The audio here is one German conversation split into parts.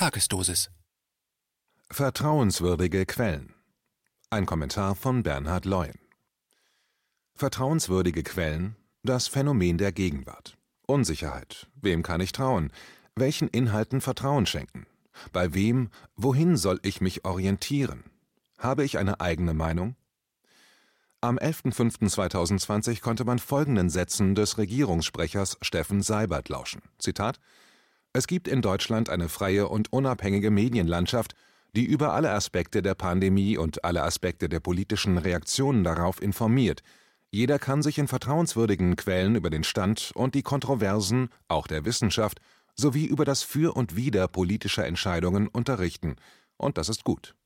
Tagesdosis. Vertrauenswürdige Quellen. Ein Kommentar von Bernhard Leuen. Vertrauenswürdige Quellen, das Phänomen der Gegenwart. Unsicherheit. Wem kann ich trauen? Welchen Inhalten Vertrauen schenken? Bei wem, wohin soll ich mich orientieren? Habe ich eine eigene Meinung? Am 11.05.2020 konnte man folgenden Sätzen des Regierungssprechers Steffen Seibert lauschen. Zitat Es gibt in Deutschland eine freie und unabhängige Medienlandschaft, die über alle Aspekte der Pandemie und alle Aspekte der politischen Reaktionen darauf informiert. Jeder kann sich in vertrauenswürdigen Quellen über den Stand und die Kontroversen, auch der Wissenschaft, sowie über das Für und Wider politischer Entscheidungen unterrichten. Und das ist gut.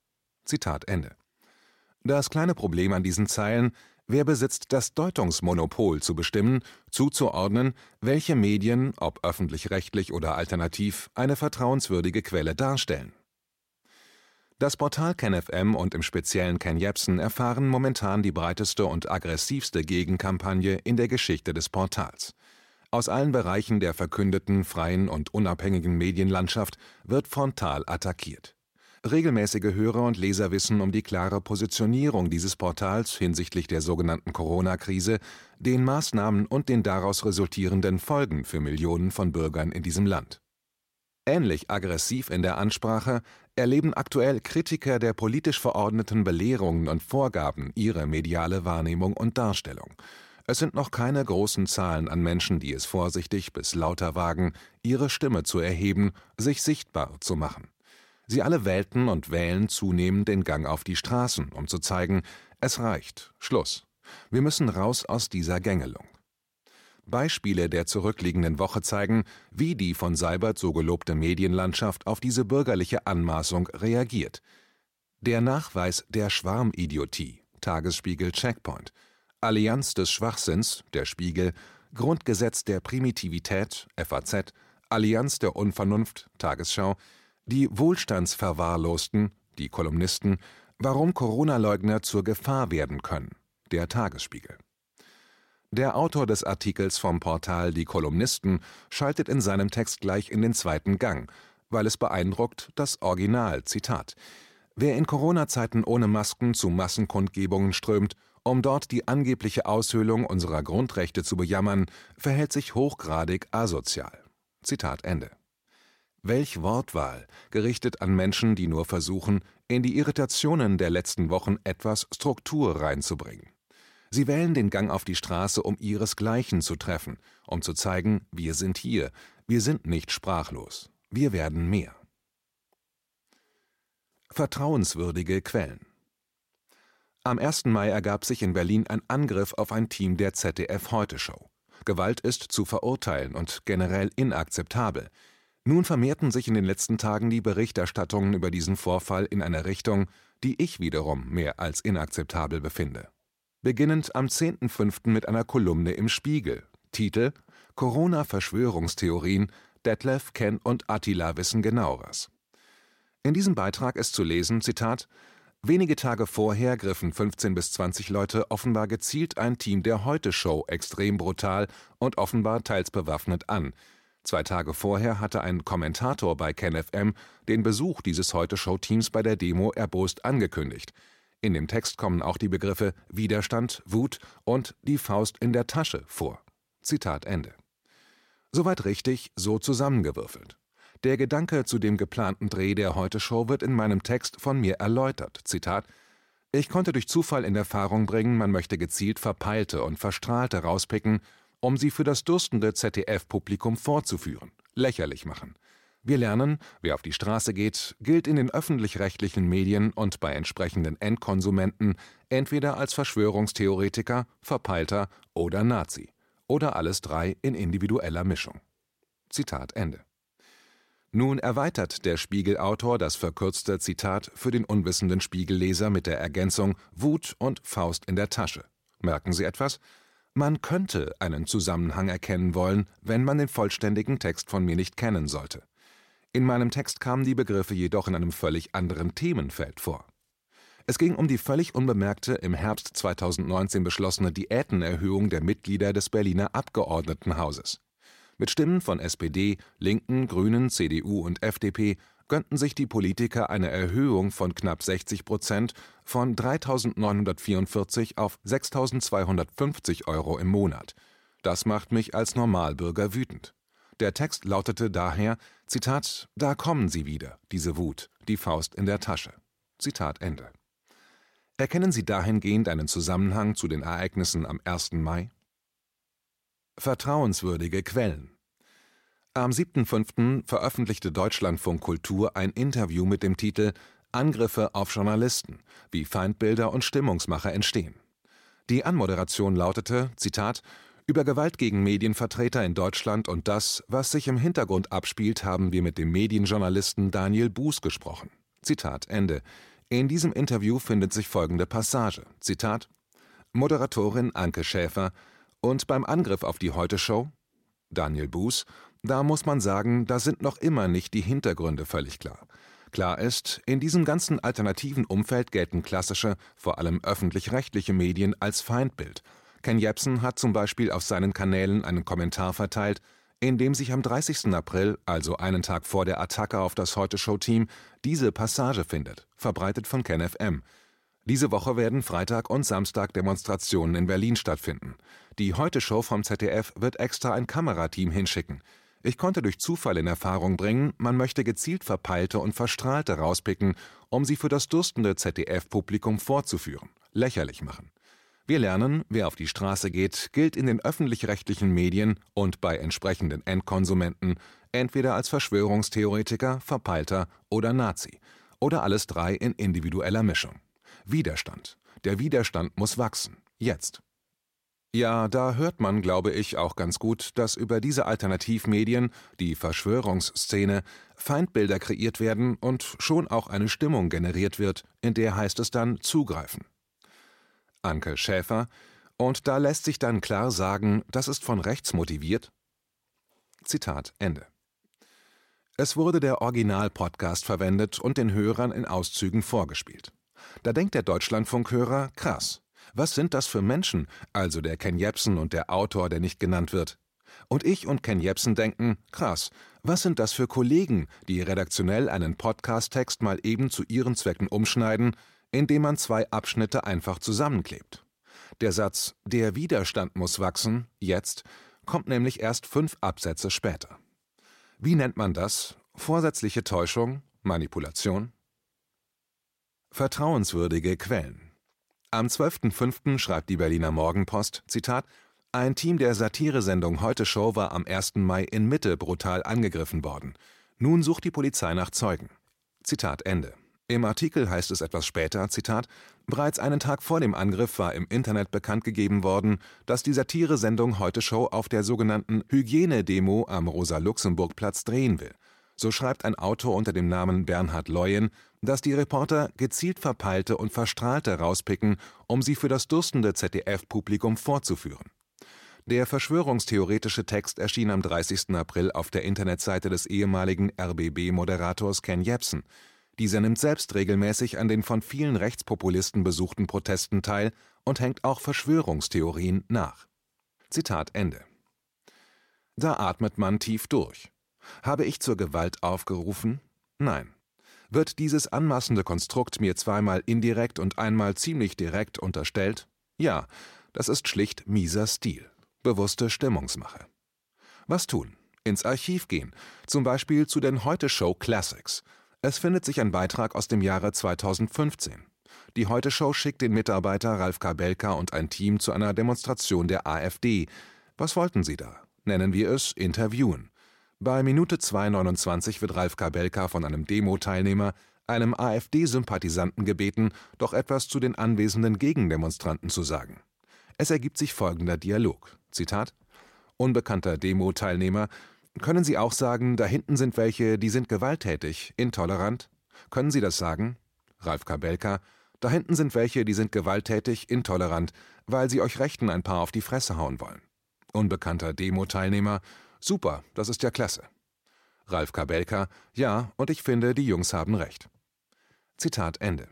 Zitat Ende. Das kleine Problem an diesen Zeilen, wer besitzt das Deutungsmonopol zu bestimmen, zuzuordnen, welche Medien, ob öffentlich-rechtlich oder alternativ, eine vertrauenswürdige Quelle darstellen. Das Portal KenFM und im speziellen Ken Jebsen erfahren momentan die breiteste und aggressivste Gegenkampagne in der Geschichte des Portals. Aus allen Bereichen der verkündeten freien und unabhängigen Medienlandschaft wird frontal attackiert. Regelmäßige Hörer und Leser wissen um die klare Positionierung dieses Portals hinsichtlich der sogenannten Corona-Krise, den Maßnahmen und den daraus resultierenden Folgen für Millionen von Bürgern in diesem Land. Ähnlich aggressiv in der Ansprache erleben aktuell Kritiker der politisch verordneten Belehrungen und Vorgaben ihre mediale Wahrnehmung und Darstellung. Es sind noch keine großen Zahlen an Menschen, die es vorsichtig bis lauter wagen, ihre Stimme zu erheben, sich sichtbar zu machen. Sie alle wählten und wählen zunehmend den Gang auf die Straßen, um zu zeigen, es reicht, Schluss. Wir müssen raus aus dieser Gängelung. Beispiele der zurückliegenden Woche zeigen, wie die von Seibert so gelobte Medienlandschaft auf diese bürgerliche Anmaßung reagiert. Der Nachweis der Schwarmidiotie, Tagesspiegel Checkpoint, Allianz des Schwachsinns, der Spiegel, Grundgesetz der Primitivität, FAZ, Allianz der Unvernunft, Tagesschau, die Wohlstandsverwahrlosten, die Kolumnisten, warum Corona-Leugner zur Gefahr werden können. Der Tagesspiegel. Der Autor des Artikels vom Portal Die Kolumnisten schaltet in seinem Text gleich in den zweiten Gang, weil es beeindruckt das Original, Zitat. Wer in Corona-Zeiten ohne Masken zu Massenkundgebungen strömt, um dort die angebliche Aushöhlung unserer Grundrechte zu bejammern, verhält sich hochgradig asozial. Zitat Ende. Welch Wortwahl, gerichtet an Menschen, die nur versuchen, in die Irritationen der letzten Wochen etwas Struktur reinzubringen. Sie wählen den Gang auf die Straße, um ihresgleichen zu treffen, um zu zeigen, wir sind hier, wir sind nicht sprachlos, wir werden mehr. Vertrauenswürdige Quellen Am 1. Mai ergab sich in Berlin ein Angriff auf ein Team der ZDF Heute Show. Gewalt ist zu verurteilen und generell inakzeptabel. Nun vermehrten sich in den letzten Tagen die Berichterstattungen über diesen Vorfall in einer Richtung, die ich wiederum mehr als inakzeptabel befinde. Beginnend am 10.05. mit einer Kolumne im Spiegel. Titel Corona-Verschwörungstheorien, Detlef, Ken und Attila wissen genaueres. In diesem Beitrag ist zu lesen, Zitat, Wenige Tage vorher griffen 15 bis 20 Leute offenbar gezielt ein Team der Heute-Show extrem brutal und offenbar teils bewaffnet an, Zwei Tage vorher hatte ein Kommentator bei KenFM den Besuch dieses Heute-Show-Teams bei der Demo erbost angekündigt. In dem Text kommen auch die Begriffe Widerstand, Wut und die Faust in der Tasche vor. Zitat Ende. Soweit richtig, so zusammengewürfelt. Der Gedanke zu dem geplanten Dreh der Heute-Show wird in meinem Text von mir erläutert. Zitat ich konnte durch Zufall in Erfahrung bringen, man möchte gezielt Verpeilte und Verstrahlte rauspicken um sie für das durstende ZDF-Publikum vorzuführen, lächerlich machen. Wir lernen, wer auf die Straße geht, gilt in den öffentlich-rechtlichen Medien und bei entsprechenden Endkonsumenten entweder als Verschwörungstheoretiker, Verpeilter oder Nazi. Oder alles drei in individueller Mischung. Zitat Ende. Nun erweitert der Spiegelautor das verkürzte Zitat für den unwissenden Spiegelleser mit der Ergänzung Wut und Faust in der Tasche. Merken Sie etwas? Man könnte einen Zusammenhang erkennen wollen, wenn man den vollständigen Text von mir nicht kennen sollte. In meinem Text kamen die Begriffe jedoch in einem völlig anderen Themenfeld vor. Es ging um die völlig unbemerkte im Herbst 2019 beschlossene Diätenerhöhung der Mitglieder des Berliner Abgeordnetenhauses. Mit Stimmen von SPD, Linken, Grünen, CDU und FDP gönnten sich die Politiker eine Erhöhung von knapp 60 Prozent von 3.944 auf 6.250 Euro im Monat. Das macht mich als Normalbürger wütend. Der Text lautete daher, Zitat, da kommen sie wieder, diese Wut, die Faust in der Tasche. Zitat Ende. Erkennen Sie dahingehend einen Zusammenhang zu den Ereignissen am 1. Mai? Vertrauenswürdige Quellen am 7.5. veröffentlichte Deutschlandfunk Kultur ein Interview mit dem Titel Angriffe auf Journalisten, wie Feindbilder und Stimmungsmacher entstehen. Die Anmoderation lautete, Zitat, über Gewalt gegen Medienvertreter in Deutschland und das, was sich im Hintergrund abspielt, haben wir mit dem Medienjournalisten Daniel Buß gesprochen. Zitat Ende. In diesem Interview findet sich folgende Passage. Zitat Moderatorin Anke Schäfer und beim Angriff auf die Heute-Show Daniel Buß da muss man sagen, da sind noch immer nicht die Hintergründe völlig klar. Klar ist, in diesem ganzen alternativen Umfeld gelten klassische, vor allem öffentlich-rechtliche Medien als Feindbild. Ken Jebsen hat zum Beispiel auf seinen Kanälen einen Kommentar verteilt, in dem sich am 30. April, also einen Tag vor der Attacke auf das Heute-Show-Team, diese Passage findet, verbreitet von KenFM. Diese Woche werden Freitag und Samstag Demonstrationen in Berlin stattfinden. Die Heute-Show vom ZDF wird extra ein Kamerateam hinschicken. Ich konnte durch Zufall in Erfahrung bringen, man möchte gezielt Verpeilte und Verstrahlte rauspicken, um sie für das durstende ZDF-Publikum vorzuführen, lächerlich machen. Wir lernen, wer auf die Straße geht, gilt in den öffentlich-rechtlichen Medien und bei entsprechenden Endkonsumenten entweder als Verschwörungstheoretiker, Verpeilter oder Nazi. Oder alles drei in individueller Mischung. Widerstand. Der Widerstand muss wachsen. Jetzt. Ja, da hört man, glaube ich, auch ganz gut, dass über diese Alternativmedien, die Verschwörungsszene, Feindbilder kreiert werden und schon auch eine Stimmung generiert wird, in der heißt es dann zugreifen. Anke Schäfer, und da lässt sich dann klar sagen, das ist von rechts motiviert? Zitat Ende. Es wurde der Original-Podcast verwendet und den Hörern in Auszügen vorgespielt. Da denkt der Deutschlandfunkhörer, krass, was sind das für Menschen, also der Ken Jebsen und der Autor, der nicht genannt wird? Und ich und Ken Jebsen denken, krass, was sind das für Kollegen, die redaktionell einen Podcast-Text mal eben zu ihren Zwecken umschneiden, indem man zwei Abschnitte einfach zusammenklebt? Der Satz Der Widerstand muss wachsen, jetzt, kommt nämlich erst fünf Absätze später. Wie nennt man das? Vorsätzliche Täuschung? Manipulation? Vertrauenswürdige Quellen. Am 12.05. schreibt die Berliner Morgenpost, Zitat, ein Team der Satiresendung Heute Show war am 1. Mai in Mitte brutal angegriffen worden. Nun sucht die Polizei nach Zeugen. Zitat Ende. Im Artikel heißt es etwas später, Zitat, bereits einen Tag vor dem Angriff war im Internet bekannt gegeben worden, dass die Satiresendung Heute Show auf der sogenannten Hygienedemo am Rosa-Luxemburg-Platz drehen will. So schreibt ein Autor unter dem Namen Bernhard Leuen, dass die Reporter gezielt Verpeilte und Verstrahlte rauspicken, um sie für das durstende ZDF-Publikum vorzuführen. Der verschwörungstheoretische Text erschien am 30. April auf der Internetseite des ehemaligen RBB-Moderators Ken Jebsen. Dieser nimmt selbst regelmäßig an den von vielen Rechtspopulisten besuchten Protesten teil und hängt auch Verschwörungstheorien nach. Zitat Ende. Da atmet man tief durch. Habe ich zur Gewalt aufgerufen? Nein. Wird dieses anmaßende Konstrukt mir zweimal indirekt und einmal ziemlich direkt unterstellt? Ja, das ist schlicht mieser Stil, bewusste Stimmungsmache. Was tun? Ins Archiv gehen, zum Beispiel zu den Heute-Show Classics. Es findet sich ein Beitrag aus dem Jahre 2015. Die Heute-Show schickt den Mitarbeiter Ralf Kabelka und ein Team zu einer Demonstration der AfD. Was wollten sie da? Nennen wir es Interviewen. Bei Minute 2,29 wird Ralf Kabelka von einem Demo-Teilnehmer, einem AfD-Sympathisanten gebeten, doch etwas zu den anwesenden Gegendemonstranten zu sagen. Es ergibt sich folgender Dialog. Zitat: Unbekannter Demo-Teilnehmer, können Sie auch sagen, da hinten sind welche, die sind gewalttätig, intolerant? Können Sie das sagen? Ralf Kabelka, da hinten sind welche, die sind gewalttätig, intolerant, weil sie euch Rechten ein paar auf die Fresse hauen wollen. Unbekannter Demo-Teilnehmer, Super, das ist ja klasse. Ralf Kabelka, ja, und ich finde, die Jungs haben recht. Zitat Ende.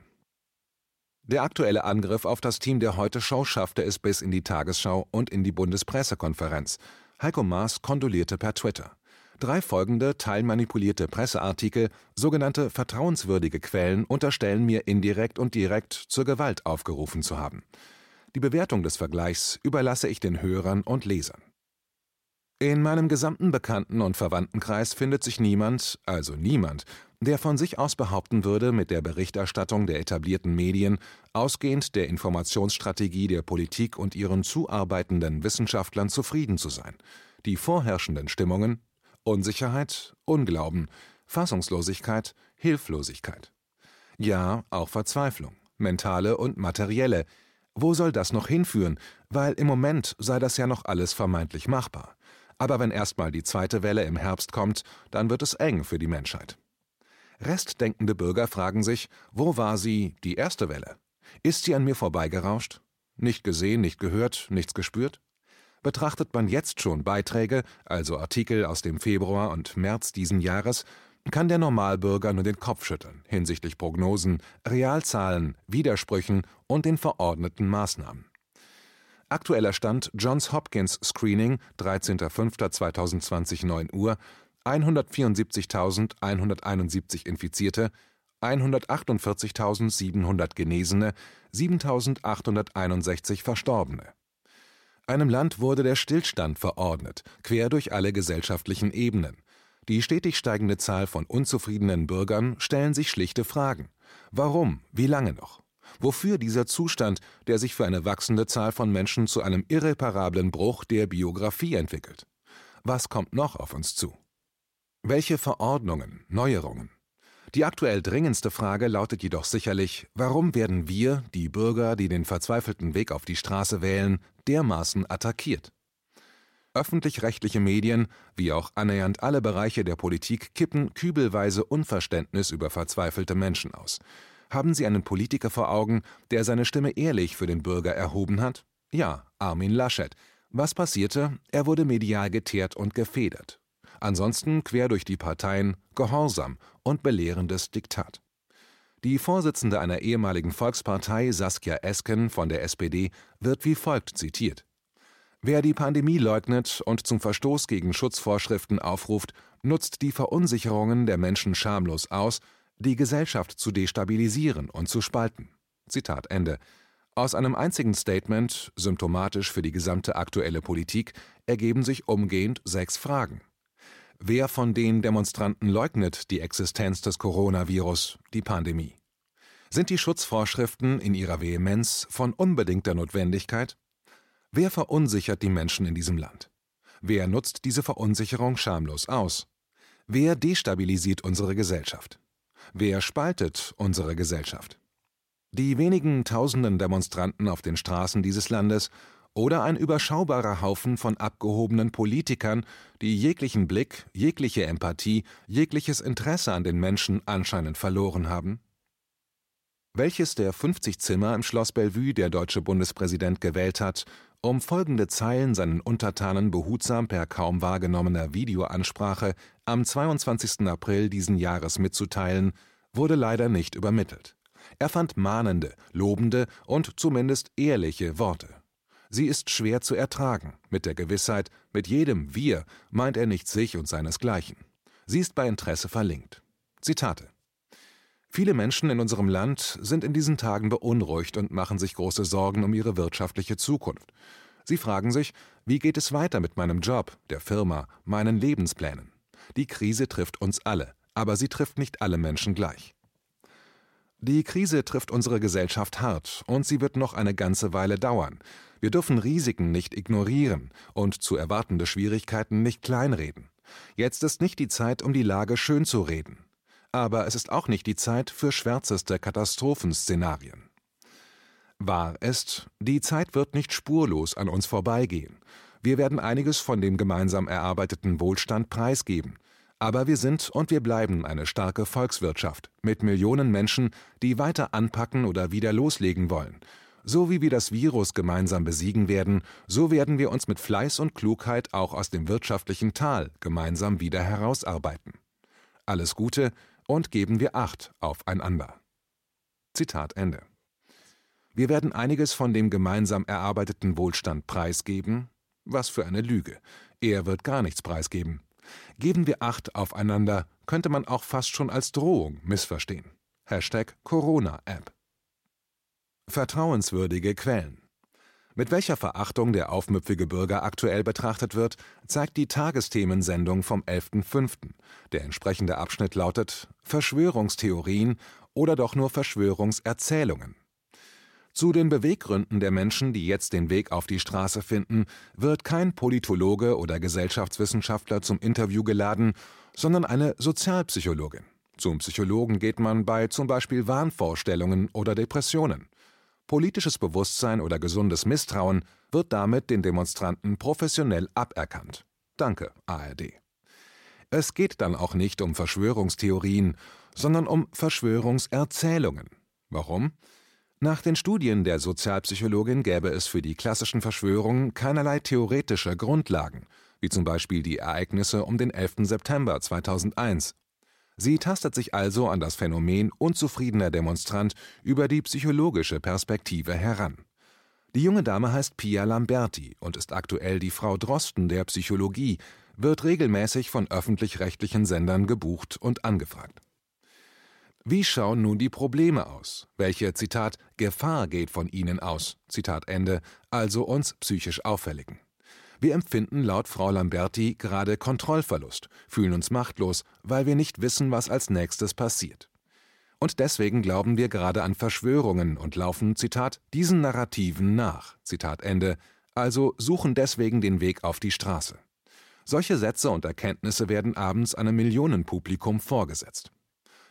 Der aktuelle Angriff auf das Team der Heute-Show schaffte es bis in die Tagesschau und in die Bundespressekonferenz. Heiko Maas kondolierte per Twitter. Drei folgende teilmanipulierte Presseartikel, sogenannte vertrauenswürdige Quellen, unterstellen mir indirekt und direkt zur Gewalt aufgerufen zu haben. Die Bewertung des Vergleichs überlasse ich den Hörern und Lesern. In meinem gesamten Bekannten- und Verwandtenkreis findet sich niemand, also niemand, der von sich aus behaupten würde, mit der Berichterstattung der etablierten Medien, ausgehend der Informationsstrategie der Politik und ihren zuarbeitenden Wissenschaftlern zufrieden zu sein. Die vorherrschenden Stimmungen Unsicherheit, Unglauben, Fassungslosigkeit, Hilflosigkeit. Ja, auch Verzweiflung, mentale und materielle. Wo soll das noch hinführen? Weil im Moment sei das ja noch alles vermeintlich machbar. Aber wenn erstmal die zweite Welle im Herbst kommt, dann wird es eng für die Menschheit. Restdenkende Bürger fragen sich, wo war sie, die erste Welle? Ist sie an mir vorbeigerauscht? Nicht gesehen, nicht gehört, nichts gespürt? Betrachtet man jetzt schon Beiträge, also Artikel aus dem Februar und März diesen Jahres, kann der Normalbürger nur den Kopf schütteln hinsichtlich Prognosen, Realzahlen, Widersprüchen und den verordneten Maßnahmen. Aktueller Stand Johns Hopkins Screening 13.05.2020 9 Uhr 174.171 Infizierte, 148.700 Genesene, 7.861 Verstorbene einem Land wurde der Stillstand verordnet, quer durch alle gesellschaftlichen Ebenen. Die stetig steigende Zahl von unzufriedenen Bürgern stellen sich schlichte Fragen. Warum? Wie lange noch? Wofür dieser Zustand, der sich für eine wachsende Zahl von Menschen zu einem irreparablen Bruch der Biografie entwickelt? Was kommt noch auf uns zu? Welche Verordnungen, Neuerungen? Die aktuell dringendste Frage lautet jedoch sicherlich, warum werden wir, die Bürger, die den verzweifelten Weg auf die Straße wählen, dermaßen attackiert? Öffentlich-rechtliche Medien, wie auch annähernd alle Bereiche der Politik, kippen kübelweise Unverständnis über verzweifelte Menschen aus. Haben Sie einen Politiker vor Augen, der seine Stimme ehrlich für den Bürger erhoben hat? Ja, Armin Laschet. Was passierte? Er wurde medial geteert und gefedert. Ansonsten quer durch die Parteien Gehorsam und belehrendes Diktat. Die Vorsitzende einer ehemaligen Volkspartei, Saskia Esken von der SPD, wird wie folgt zitiert: Wer die Pandemie leugnet und zum Verstoß gegen Schutzvorschriften aufruft, nutzt die Verunsicherungen der Menschen schamlos aus, die Gesellschaft zu destabilisieren und zu spalten. Zitat Ende. Aus einem einzigen Statement, symptomatisch für die gesamte aktuelle Politik, ergeben sich umgehend sechs Fragen. Wer von den Demonstranten leugnet die Existenz des Coronavirus, die Pandemie? Sind die Schutzvorschriften in ihrer Vehemenz von unbedingter Notwendigkeit? Wer verunsichert die Menschen in diesem Land? Wer nutzt diese Verunsicherung schamlos aus? Wer destabilisiert unsere Gesellschaft? Wer spaltet unsere Gesellschaft? Die wenigen tausenden Demonstranten auf den Straßen dieses Landes oder ein überschaubarer Haufen von abgehobenen Politikern, die jeglichen Blick, jegliche Empathie, jegliches Interesse an den Menschen anscheinend verloren haben? Welches der 50 Zimmer im Schloss Bellevue der deutsche Bundespräsident gewählt hat, um folgende Zeilen seinen Untertanen behutsam per kaum wahrgenommener Videoansprache am 22. April diesen Jahres mitzuteilen, wurde leider nicht übermittelt. Er fand mahnende, lobende und zumindest ehrliche Worte. Sie ist schwer zu ertragen, mit der Gewissheit, mit jedem Wir meint er nicht sich und seinesgleichen. Sie ist bei Interesse verlinkt. Zitate Viele Menschen in unserem Land sind in diesen Tagen beunruhigt und machen sich große Sorgen um ihre wirtschaftliche Zukunft. Sie fragen sich, wie geht es weiter mit meinem Job, der Firma, meinen Lebensplänen? Die Krise trifft uns alle, aber sie trifft nicht alle Menschen gleich. Die Krise trifft unsere Gesellschaft hart und sie wird noch eine ganze Weile dauern. Wir dürfen Risiken nicht ignorieren und zu erwartende Schwierigkeiten nicht kleinreden. Jetzt ist nicht die Zeit, um die Lage schön zu reden. Aber es ist auch nicht die Zeit für schwärzeste Katastrophenszenarien. Wahr ist, die Zeit wird nicht spurlos an uns vorbeigehen. Wir werden einiges von dem gemeinsam erarbeiteten Wohlstand preisgeben. Aber wir sind und wir bleiben eine starke Volkswirtschaft mit Millionen Menschen, die weiter anpacken oder wieder loslegen wollen so wie wir das Virus gemeinsam besiegen werden, so werden wir uns mit Fleiß und Klugheit auch aus dem wirtschaftlichen Tal gemeinsam wieder herausarbeiten. Alles Gute und geben wir Acht aufeinander. Zitat Ende. Wir werden einiges von dem gemeinsam erarbeiteten Wohlstand preisgeben. Was für eine Lüge. er wird gar nichts preisgeben. Geben wir Acht aufeinander, könnte man auch fast schon als Drohung missverstehen. Hashtag Corona-App. Vertrauenswürdige Quellen. Mit welcher Verachtung der aufmüpfige Bürger aktuell betrachtet wird, zeigt die Tagesthemensendung vom 11.05. Der entsprechende Abschnitt lautet Verschwörungstheorien oder doch nur Verschwörungserzählungen. Zu den Beweggründen der Menschen, die jetzt den Weg auf die Straße finden, wird kein Politologe oder Gesellschaftswissenschaftler zum Interview geladen, sondern eine Sozialpsychologin. Zum Psychologen geht man bei zum Beispiel Wahnvorstellungen oder Depressionen. Politisches Bewusstsein oder gesundes Misstrauen wird damit den Demonstranten professionell aberkannt. Danke, ARD. Es geht dann auch nicht um Verschwörungstheorien, sondern um Verschwörungserzählungen. Warum? Nach den Studien der Sozialpsychologin gäbe es für die klassischen Verschwörungen keinerlei theoretische Grundlagen, wie zum Beispiel die Ereignisse um den 11. September 2001. Sie tastet sich also an das Phänomen unzufriedener Demonstrant über die psychologische Perspektive heran. Die junge Dame heißt Pia Lamberti und ist aktuell die Frau Drosten der Psychologie, wird regelmäßig von öffentlich-rechtlichen Sendern gebucht und angefragt. Wie schauen nun die Probleme aus? Welche, Zitat, Gefahr geht von ihnen aus, Zitat Ende, also uns psychisch Auffälligen? Wir empfinden laut Frau Lamberti gerade Kontrollverlust, fühlen uns machtlos, weil wir nicht wissen, was als nächstes passiert. Und deswegen glauben wir gerade an Verschwörungen und laufen, Zitat, diesen Narrativen nach, Zitat Ende, also suchen deswegen den Weg auf die Straße. Solche Sätze und Erkenntnisse werden abends einem Millionenpublikum vorgesetzt.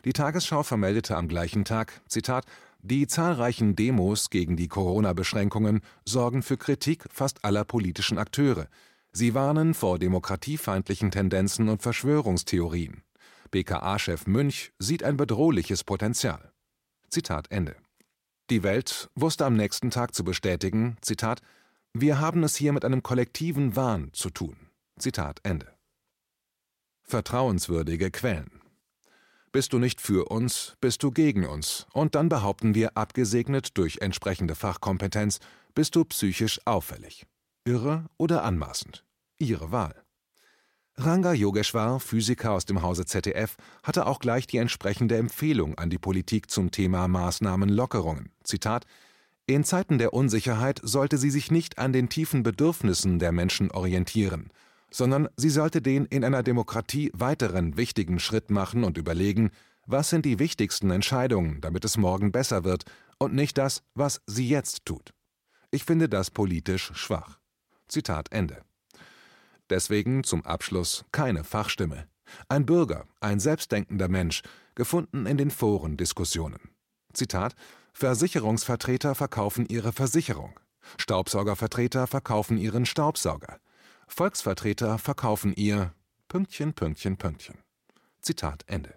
Die Tagesschau vermeldete am gleichen Tag, Zitat, die zahlreichen Demos gegen die Corona-Beschränkungen sorgen für Kritik fast aller politischen Akteure. Sie warnen vor demokratiefeindlichen Tendenzen und Verschwörungstheorien. BKA-Chef Münch sieht ein bedrohliches Potenzial. Zitat Ende. Die Welt wusste am nächsten Tag zu bestätigen, Zitat, wir haben es hier mit einem kollektiven Wahn zu tun. Zitat Ende. Vertrauenswürdige Quellen. Bist du nicht für uns, bist du gegen uns. Und dann behaupten wir, abgesegnet durch entsprechende Fachkompetenz, bist du psychisch auffällig. Irre oder anmaßend? Ihre Wahl. Ranga Yogeshwar, Physiker aus dem Hause ZDF, hatte auch gleich die entsprechende Empfehlung an die Politik zum Thema Maßnahmenlockerungen. Zitat: In Zeiten der Unsicherheit sollte sie sich nicht an den tiefen Bedürfnissen der Menschen orientieren sondern sie sollte den in einer Demokratie weiteren wichtigen Schritt machen und überlegen, was sind die wichtigsten Entscheidungen, damit es morgen besser wird, und nicht das, was sie jetzt tut. Ich finde das politisch schwach. Zitat Ende. Deswegen zum Abschluss keine Fachstimme. Ein Bürger, ein selbstdenkender Mensch, gefunden in den Foren Diskussionen. Zitat Versicherungsvertreter verkaufen ihre Versicherung. Staubsaugervertreter verkaufen ihren Staubsauger. Volksvertreter verkaufen ihr Pünktchen, Pünktchen, Pünktchen. Zitat Ende.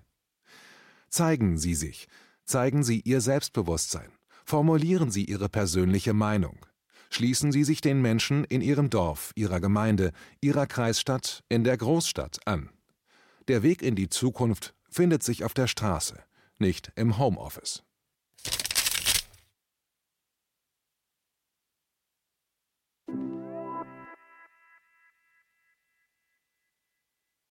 Zeigen Sie sich, zeigen Sie Ihr Selbstbewusstsein, formulieren Sie Ihre persönliche Meinung. Schließen Sie sich den Menschen in Ihrem Dorf, Ihrer Gemeinde, Ihrer Kreisstadt, in der Großstadt an. Der Weg in die Zukunft findet sich auf der Straße, nicht im Homeoffice.